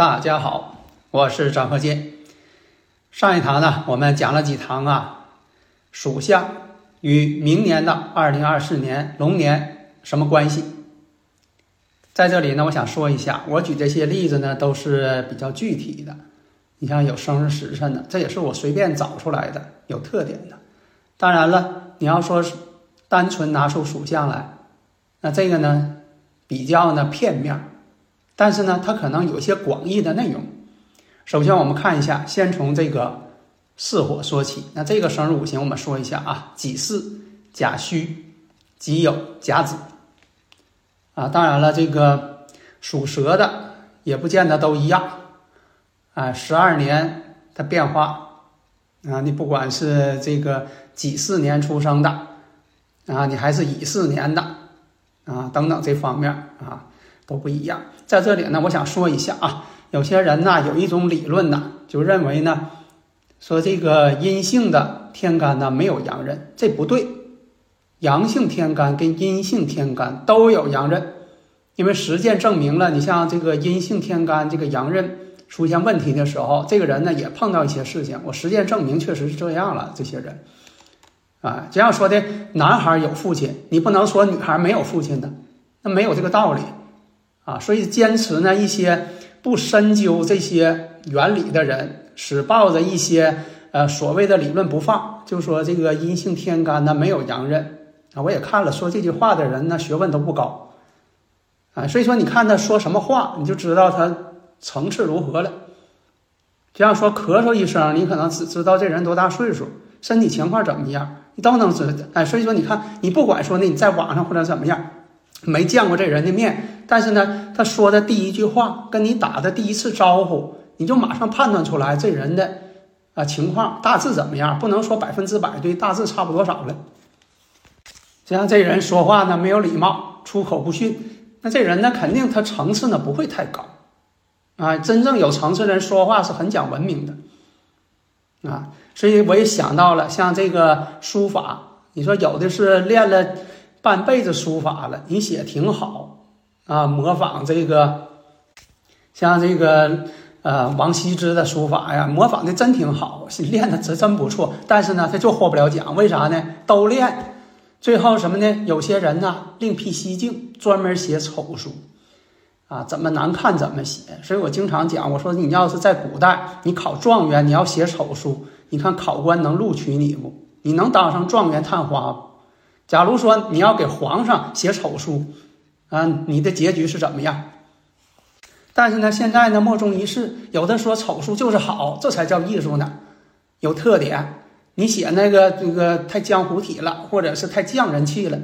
大家好，我是张鹤剑。上一堂呢，我们讲了几堂啊，属相与明年的二零二四年龙年什么关系？在这里呢，我想说一下，我举这些例子呢，都是比较具体的。你像有生日时辰的，这也是我随便找出来的，有特点的。当然了，你要说是单纯拿出属相来，那这个呢，比较呢片面。但是呢，它可能有一些广义的内容。首先，我们看一下，先从这个巳火说起。那这个生日五行，我们说一下啊：己巳、甲戌、己酉、甲子。啊，当然了，这个属蛇的也不见得都一样。啊，十二年的变化啊，你不管是这个己巳年出生的啊，你还是乙巳年的啊，等等这方面啊。都不一样，在这里呢，我想说一下啊，有些人呢有一种理论呢，就认为呢，说这个阴性的天干呢没有阳刃，这不对，阳性天干跟阴性天干都有阳刃，因为实践证明了，你像这个阴性天干这个阳刃出现问题的时候，这个人呢也碰到一些事情，我实践证明确实是这样了，这些人，啊，这样说的，男孩有父亲，你不能说女孩没有父亲的，那没有这个道理。啊，所以坚持呢一些不深究这些原理的人，只抱着一些呃所谓的理论不放，就说这个阴性天干呢没有阳刃啊。我也看了，说这句话的人呢学问都不高啊。所以说你看他说什么话，你就知道他层次如何了。这样说咳嗽一声，你可能只知道这人多大岁数，身体情况怎么样，你都能知道。哎，所以说你看，你不管说呢你在网上或者怎么样。没见过这人的面，但是呢，他说的第一句话，跟你打的第一次招呼，你就马上判断出来这人的啊情况大致怎么样，不能说百分之百对，大致差不多少了。这样这人说话呢没有礼貌，出口不逊，那这人呢肯定他层次呢不会太高啊。真正有层次的人说话是很讲文明的啊，所以我也想到了，像这个书法，你说有的是练了。半辈子书法了，你写挺好啊，模仿这个，像这个呃王羲之的书法呀，模仿的真挺好，练的真真不错。但是呢，他就获不了奖，为啥呢？都练，最后什么呢？有些人呢另辟蹊径，专门写丑书，啊，怎么难看怎么写。所以我经常讲，我说你要是在古代，你考状元，你要写丑书，你看考官能录取你不？你能当上状元探花不？假如说你要给皇上写丑书，啊，你的结局是怎么样？但是呢，现在呢，莫衷一是，有的说丑书就是好，这才叫艺术呢，有特点。你写那个这个太江湖体了，或者是太匠人气了，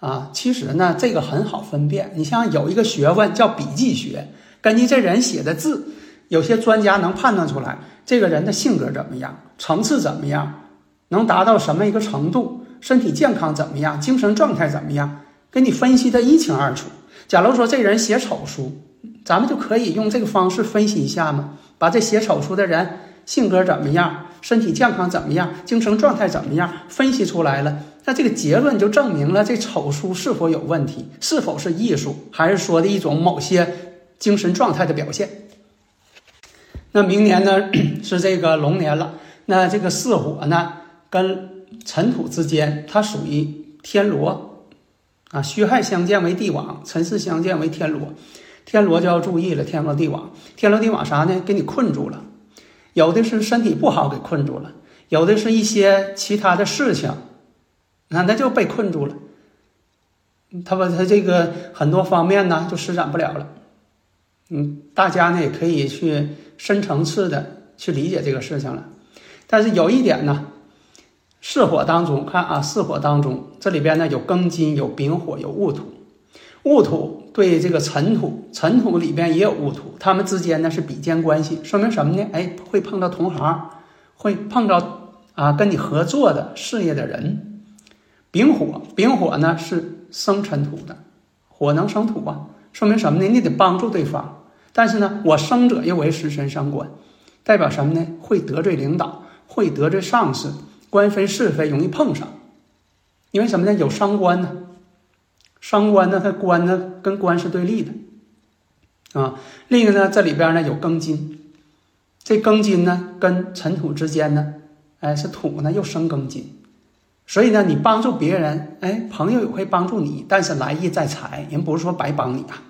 啊，其实呢，这个很好分辨。你像有一个学问叫笔迹学，根据这人写的字，有些专家能判断出来这个人的性格怎么样，层次怎么样，能达到什么一个程度。身体健康怎么样？精神状态怎么样？给你分析的一清二楚。假如说这人写丑书，咱们就可以用这个方式分析一下嘛，把这写丑书的人性格怎么样，身体健康怎么样，精神状态怎么样，分析出来了，那这个结论就证明了这丑书是否有问题，是否是艺术，还是说的一种某些精神状态的表现。那明年呢 是这个龙年了，那这个巳火呢跟。尘土之间，它属于天罗，啊，戌亥相见为地网，辰巳相见为天罗，天罗就要注意了，天罗地网，天罗地网啥呢？给你困住了，有的是身体不好给困住了，有的是一些其他的事情，那那就被困住了，他把他这个很多方面呢就施展不了了，嗯，大家呢也可以去深层次的去理解这个事情了。但是有一点呢，巳火当中看啊，巳火当中这里边呢有庚金、有丙火、有戊土，戊土对这个辰土，辰土里边也有戊土，他们之间呢是比肩关系，说明什么呢？哎，会碰到同行，会碰到啊跟你合作的事业的人。丙火，丙火呢是生辰土的，火能生土啊，说明什么呢？你得帮助对方。但是呢，我生者又为食神伤官，代表什么呢？会得罪领导，会得罪上司，官非是非容易碰上。因为什么呢？有伤官呢，伤官呢，它官呢跟官是对立的啊。另一个呢，这里边呢有庚金，这庚金呢跟尘土之间呢，哎是土呢又生庚金。所以呢，你帮助别人，哎，朋友也会帮助你，但是来意在财，人不是说白帮你啊。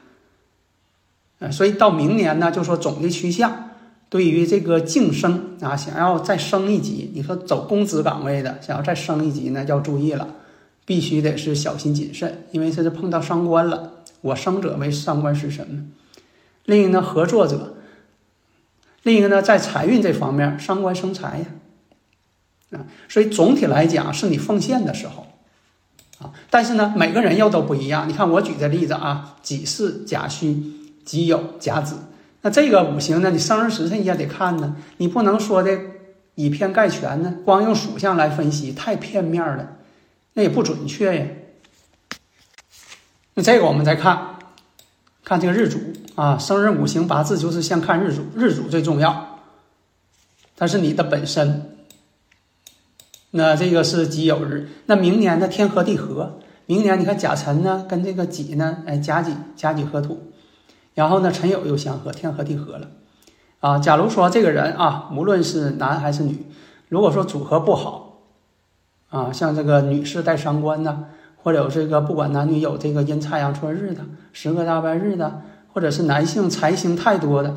呃，所以到明年呢，就说总的趋向，对于这个晋升啊，想要再升一级，你说走公职岗位的，想要再升一级呢，要注意了，必须得是小心谨慎，因为这是碰到伤官了。我生者为伤官是什么？另一个呢，合作者；另一个呢，在财运这方面，伤官生财呀。啊，所以总体来讲是你奉献的时候，啊，但是呢，每个人又都不一样。你看我举的例子啊，己巳、甲戌、己酉、甲子，那这个五行呢，你生日时辰也得看呢，你不能说的以偏概全呢，光用属相来分析太片面了，那也不准确呀。那这个我们再看，看这个日主啊，生日五行八字就是先看日主，日主最重要，它是你的本身。那这个是己酉日，那明年呢天合地合，明年你看甲辰呢跟这个己呢，哎甲己甲己合土，然后呢辰酉又相合，天合地合了，啊，假如说这个人啊，无论是男还是女，如果说组合不好，啊，像这个女士带伤官呢，或者有这个不管男女有这个阴差阳错日的，十个大半日的，或者是男性财星太多的，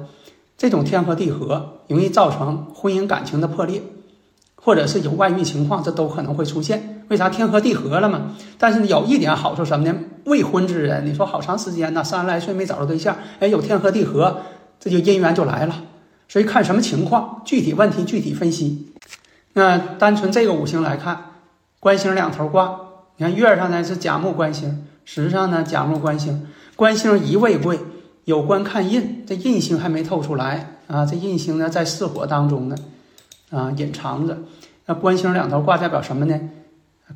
这种天合地合容易造成婚姻感情的破裂。或者是有外遇情况，这都可能会出现。为啥天合地合了嘛？但是有一点好处什么呢？未婚之人，你说好长时间呢，三十来岁没找着对象，哎，有天合地合，这就姻缘就来了。所以看什么情况，具体问题具体分析。那单纯这个五行来看，官星两头挂。你看月上呢是甲木官星，时上呢甲木官星，官星一位贵，有官看印，这印星还没透出来啊。这印星呢在巳火当中呢。啊，隐藏着，那官星两头挂代表什么呢？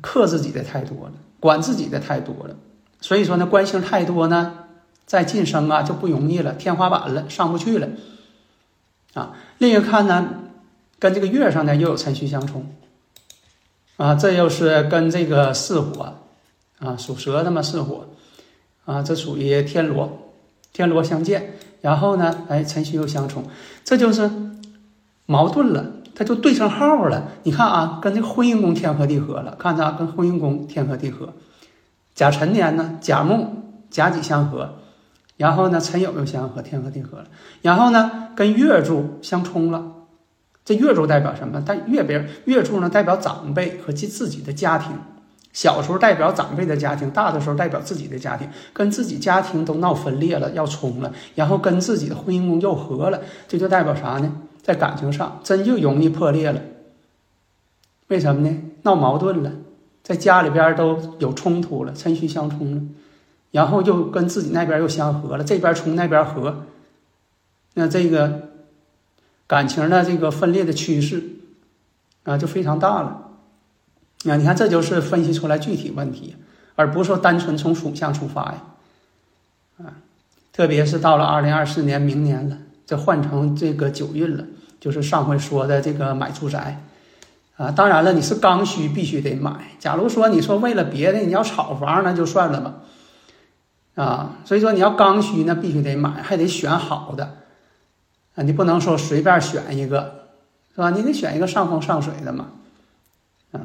克自己的太多了，管自己的太多了。所以说呢，官星太多呢，在晋升啊就不容易了，天花板了，上不去了。啊，另一看呢，跟这个月上呢又有辰戌相冲。啊，这又是跟这个巳火，啊，属蛇的嘛，巳火，啊，这属于天罗，天罗相见，然后呢，哎，辰戌又相冲，这就是矛盾了。它就对上号了，你看啊，跟这个婚姻宫天合地合了，看着啊，跟婚姻宫天合地合。甲辰年呢，甲木甲己相合，然后呢，辰酉又相合，天合地合了。然后呢，跟月柱相冲了。这月柱代表什么？但月边月柱呢，代表长辈和自自己的家庭。小时候代表长辈的家庭，大的时候代表自己的家庭，跟自己家庭都闹分裂了，要冲了，然后跟自己的婚姻宫又合了，这就代表啥呢？在感情上真就容易破裂了，为什么呢？闹矛盾了，在家里边都有冲突了，辰戌相冲了，然后又跟自己那边又相合了，这边冲那边合，那这个感情的这个分裂的趋势啊就非常大了。啊，你看这就是分析出来具体问题，而不是说单纯从属相出发呀。啊，特别是到了二零二四年明年了。这换成这个九运了，就是上回说的这个买住宅，啊，当然了，你是刚需必须得买。假如说你说为了别的，你要炒房那就算了吧，啊，所以说你要刚需那必须得买，还得选好的，啊，你不能说随便选一个，是吧？你得选一个上风上水的嘛，啊，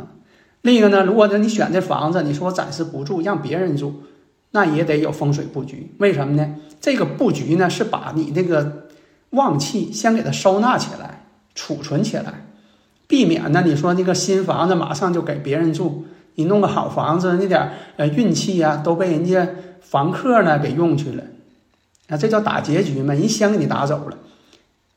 另一个呢，如果说你选这房子，你说我暂时不住，让别人住，那也得有风水布局。为什么呢？这个布局呢是把你这个。旺气先给它收纳起来，储存起来，避免呢？你说那个新房子马上就给别人住，你弄个好房子，那点呃运气呀都被人家房客呢给用去了，啊，这叫打结局嘛？人先给你打走了，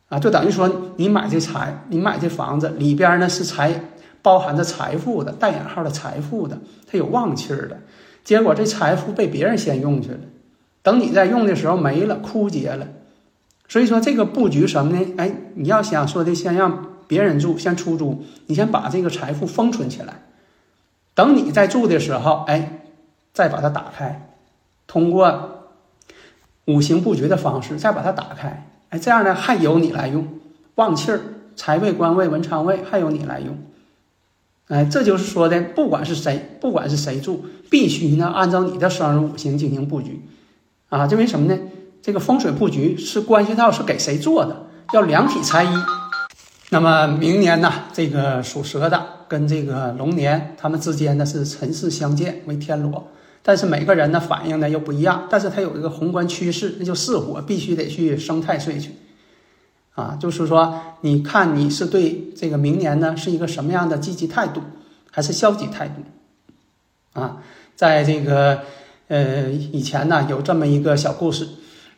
啊，就等于说你买这财，你买这房子里边呢是财包含着财富的，带引号的财富的，它有旺气儿的。结果这财富被别人先用去了，等你在用的时候没了，枯竭了。所以说这个布局什么呢？哎，你要想说的，先让别人住，先出租，你先把这个财富封存起来，等你在住的时候，哎，再把它打开，通过五行布局的方式再把它打开，哎，这样呢还由你来用，旺气儿、财位、官位、文昌位还由你来用。哎，这就是说的，不管是谁，不管是谁住，必须呢按照你的生日五行进行布局，啊，因为什么呢？这个风水布局是关系到是给谁做的，要两体裁衣。那么明年呢，这个属蛇的跟这个龙年，他们之间呢是辰巳相见为天罗，但是每个人的反应呢又不一样，但是它有一个宏观趋势，那就巳火必须得去生太岁去。啊，就是说，你看你是对这个明年呢是一个什么样的积极态度，还是消极态度？啊，在这个呃以前呢有这么一个小故事，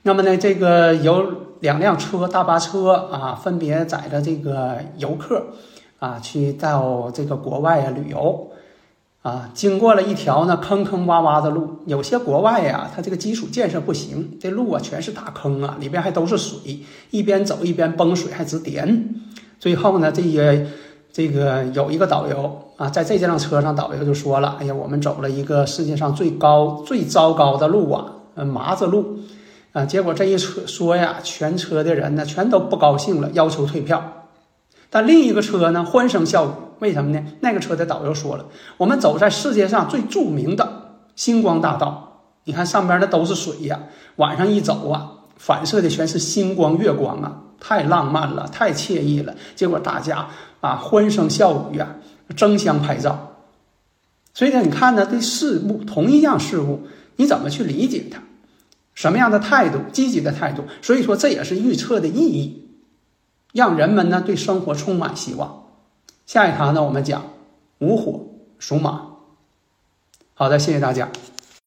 那么呢这个有两辆车大巴车啊，分别载着这个游客啊去到这个国外啊旅游。啊，经过了一条呢坑坑洼洼的路，有些国外呀，它这个基础建设不行，这路啊全是大坑啊，里边还都是水，一边走一边崩水，还直颠。最后呢，这些这个有一个导游啊，在这辆车上，导游就说了：“哎呀，我们走了一个世界上最高最糟糕的路啊，呃，麻子路啊。”结果这一车说呀，全车的人呢全都不高兴了，要求退票。但另一个车呢，欢声笑语，为什么呢？那个车的导游说了，我们走在世界上最著名的星光大道，你看上边那都是水呀，晚上一走啊，反射的全是星光月光啊，太浪漫了，太惬意了。结果大家啊，欢声笑语呀，争相拍照。所以呢，你看呢，对事物同一样事物，你怎么去理解它？什么样的态度？积极的态度。所以说，这也是预测的意义。让人们呢对生活充满希望。下一堂呢，我们讲午火属马。好的，谢谢大家。